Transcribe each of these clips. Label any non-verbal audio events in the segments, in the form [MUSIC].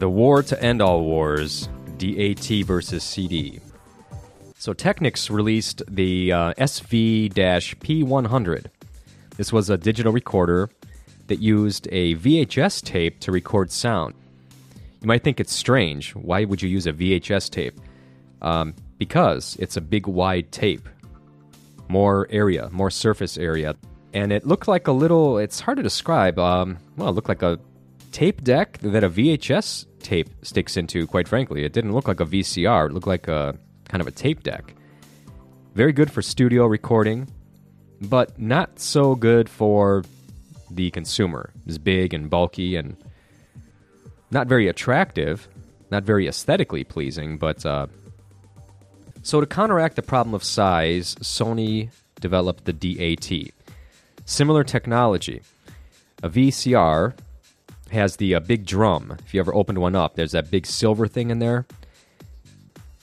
The War to End All Wars DAT versus CD. So Technics released the uh, SV P100. This was a digital recorder that used a VHS tape to record sound. You might think it's strange. Why would you use a VHS tape? Um, because it's a big wide tape, more area, more surface area. And it looked like a little, it's hard to describe. Um, well, it looked like a tape deck that a VHS tape sticks into, quite frankly. It didn't look like a VCR, it looked like a kind of a tape deck. Very good for studio recording, but not so good for the consumer. It's big and bulky and not very attractive, not very aesthetically pleasing, but uh, so to counteract the problem of size, Sony developed the DAT. Similar technology. A VCR has the uh, big drum. If you ever opened one up, there's that big silver thing in there.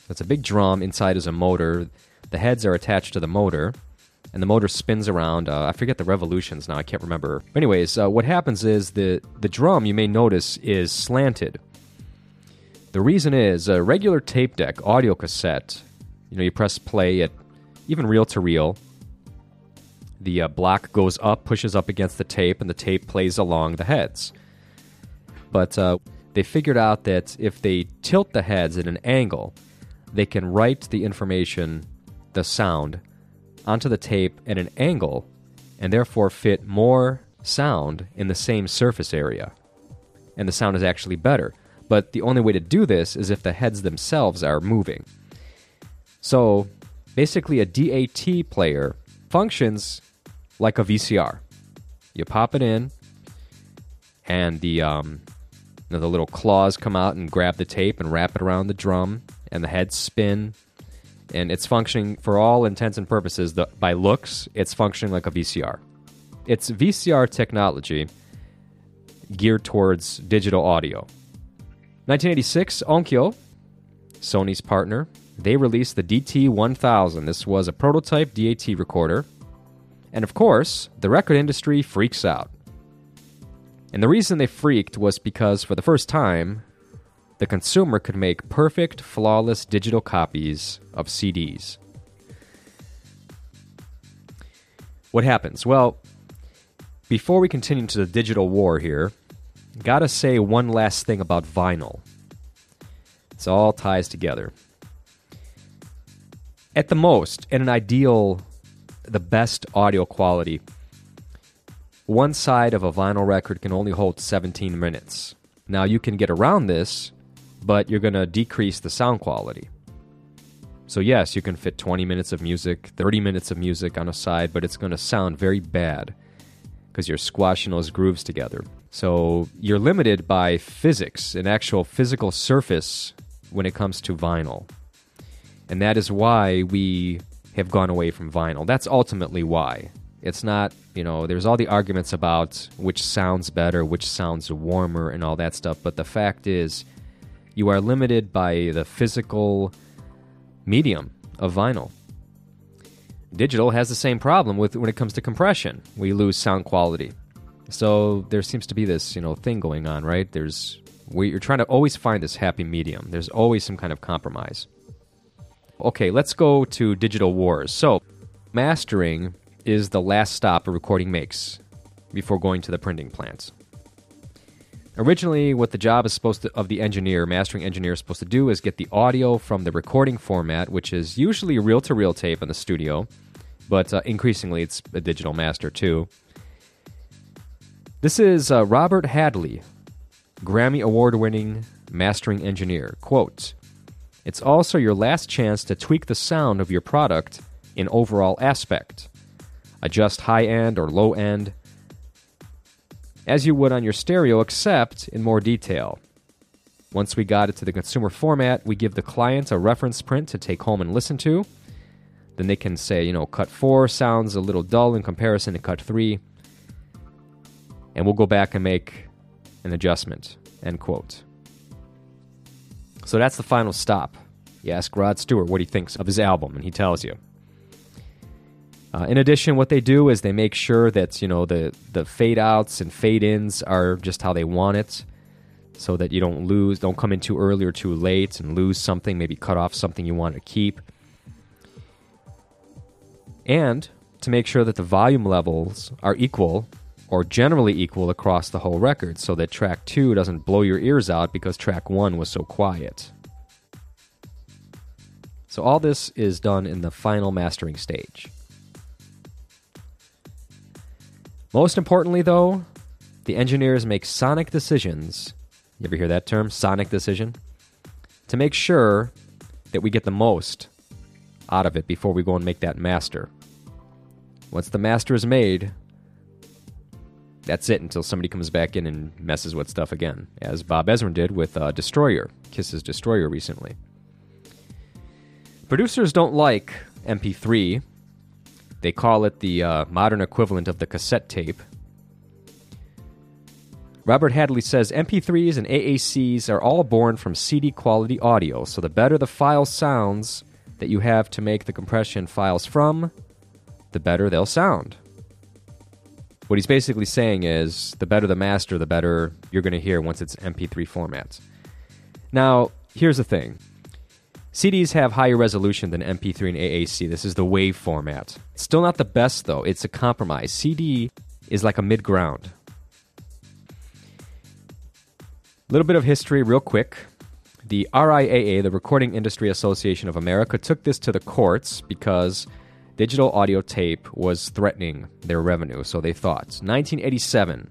That's a big drum. Inside is a motor. The heads are attached to the motor, and the motor spins around. Uh, I forget the revolutions now. I can't remember. But anyways, uh, what happens is the the drum you may notice is slanted. The reason is a regular tape deck audio cassette. You know, you press play at even reel to reel. The uh, block goes up, pushes up against the tape, and the tape plays along the heads. But uh, they figured out that if they tilt the heads at an angle, they can write the information, the sound, onto the tape at an angle and therefore fit more sound in the same surface area. And the sound is actually better. But the only way to do this is if the heads themselves are moving. So basically, a DAT player functions like a VCR. You pop it in, and the um, know, the little claws come out and grab the tape and wrap it around the drum, and the heads spin. And it's functioning for all intents and purposes. The, by looks, it's functioning like a VCR. It's VCR technology geared towards digital audio. 1986, Onkyo, Sony's partner, they released the DT1000. This was a prototype DAT recorder. And of course, the record industry freaks out. And the reason they freaked was because for the first time, the consumer could make perfect, flawless digital copies of CDs. What happens? Well, before we continue to the digital war here, gotta say one last thing about vinyl. It all ties together. At the most, in an ideal, the best audio quality, one side of a vinyl record can only hold 17 minutes. Now, you can get around this, but you're going to decrease the sound quality. So, yes, you can fit 20 minutes of music, 30 minutes of music on a side, but it's going to sound very bad because you're squashing those grooves together. So, you're limited by physics, an actual physical surface when it comes to vinyl. And that is why we have gone away from vinyl. That's ultimately why. It's not, you know, there's all the arguments about which sounds better, which sounds warmer, and all that stuff. But the fact is, you are limited by the physical medium of vinyl. Digital has the same problem with when it comes to compression. We lose sound quality. So there seems to be this, you know, thing going on, right? There's we, you're trying to always find this happy medium. There's always some kind of compromise. Okay, let's go to digital wars. So, mastering is the last stop a recording makes before going to the printing plant. Originally, what the job is supposed to, of the engineer, mastering engineer, is supposed to do is get the audio from the recording format, which is usually reel to reel tape in the studio, but uh, increasingly it's a digital master too. This is uh, Robert Hadley, Grammy Award winning mastering engineer. Quote It's also your last chance to tweak the sound of your product in overall aspect adjust high end or low end, as you would on your stereo, except in more detail. Once we got it to the consumer format, we give the client a reference print to take home and listen to. Then they can say, you know, cut 4 sounds a little dull in comparison to cut 3. And we'll go back and make an adjustment. End quote. So that's the final stop. You ask Rod Stewart what he thinks of his album, and he tells you. Uh, in addition, what they do is they make sure that you know the the fade outs and fade ins are just how they want it. so that you don't lose, don't come in too early or too late and lose something, maybe cut off something you want to keep. And to make sure that the volume levels are equal or generally equal across the whole record so that track 2 doesn't blow your ears out because track 1 was so quiet. So all this is done in the final mastering stage. Most importantly, though, the engineers make sonic decisions. You ever hear that term, sonic decision? To make sure that we get the most out of it before we go and make that master. Once the master is made, that's it until somebody comes back in and messes with stuff again, as Bob Ezrin did with uh, Destroyer, Kiss's Destroyer recently. Producers don't like MP3 they call it the uh, modern equivalent of the cassette tape. Robert Hadley says MP3s and AACs are all born from CD quality audio, so the better the file sounds that you have to make the compression files from, the better they'll sound. What he's basically saying is the better the master, the better you're going to hear once it's MP3 formats. Now, here's the thing CDs have higher resolution than MP3 and AAC. This is the WAV format. Still not the best, though. It's a compromise. CD is like a mid ground. A little bit of history, real quick. The RIAA, the Recording Industry Association of America, took this to the courts because digital audio tape was threatening their revenue, so they thought. 1987.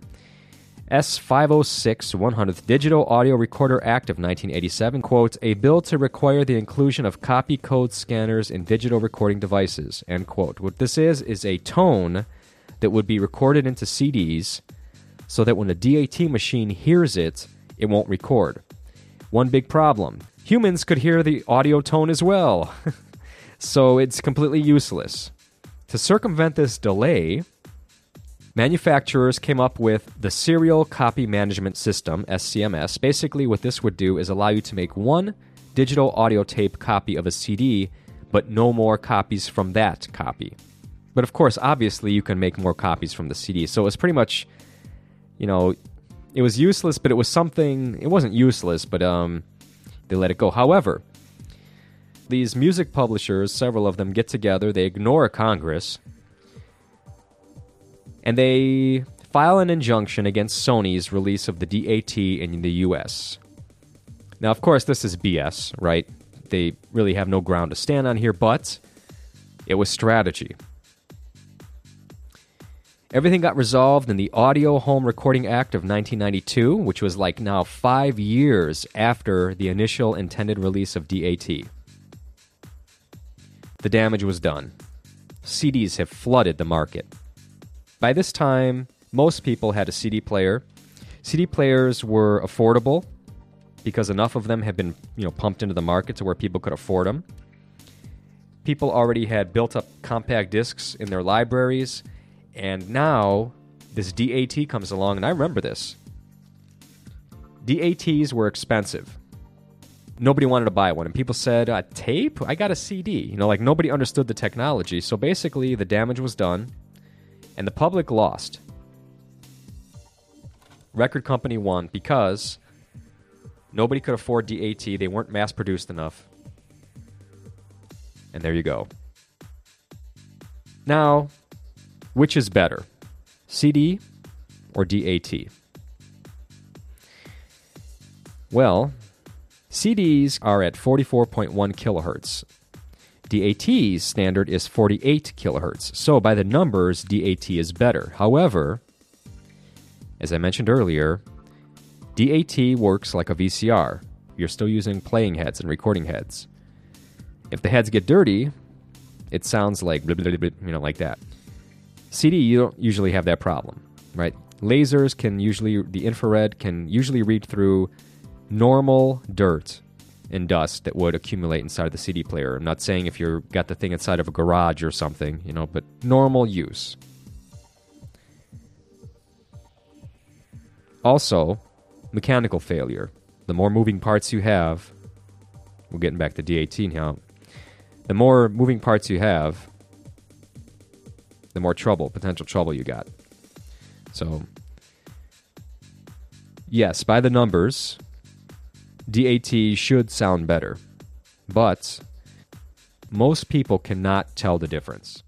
S506 100th Digital Audio Recorder Act of 1987 quotes a bill to require the inclusion of copy code scanners in digital recording devices end quote. What this is is a tone that would be recorded into CDs so that when a DAT machine hears it it won't record. One big problem humans could hear the audio tone as well. [LAUGHS] So it's completely useless. To circumvent this delay Manufacturers came up with the Serial Copy Management System, SCMS. Basically, what this would do is allow you to make one digital audio tape copy of a CD, but no more copies from that copy. But of course, obviously, you can make more copies from the CD. So it was pretty much, you know, it was useless, but it was something. It wasn't useless, but um, they let it go. However, these music publishers, several of them, get together. They ignore Congress and they file an injunction against Sony's release of the DAT in the US. Now, of course, this is BS, right? They really have no ground to stand on here, but it was strategy. Everything got resolved in the Audio Home Recording Act of 1992, which was like now five years after the initial intended release of DAT. The damage was done. CDs have flooded the market. By this time, most people had a CD player. CD players were affordable because enough of them had been, you know, pumped into the market to where people could afford them. People already had built up compact discs in their libraries, and now this DAT comes along, and I remember this. DATs were expensive. Nobody wanted to buy one, and people said, uh, "Tape? I got a CD." You know, like nobody understood the technology. So basically, the damage was done and the public lost. Record company won because nobody could afford DAT, they weren't mass produced enough. And there you go. Now, which is better, CD or DAT? Well, CDs are at 44.1 kilohertz, DAT's standard is 48 kilohertz. So by the numbers, DAT is better. However, as I mentioned earlier, DAT works like a VCR. You're still using playing heads and recording heads. If the heads get dirty, it sounds like blah, blah, blah, you know like that. CD you don't usually have that problem, right? Lasers can usually the infrared can usually read through normal dirt and dust that would accumulate inside of the CD player. I'm not saying if you've got the thing inside of a garage or something, you know, but normal use. Also, mechanical failure. The more moving parts you have, we're getting back to DAT now. The more moving parts you have, the more trouble, potential trouble you got. So, yes, by the numbers, DAT should sound better. But most people cannot tell the difference.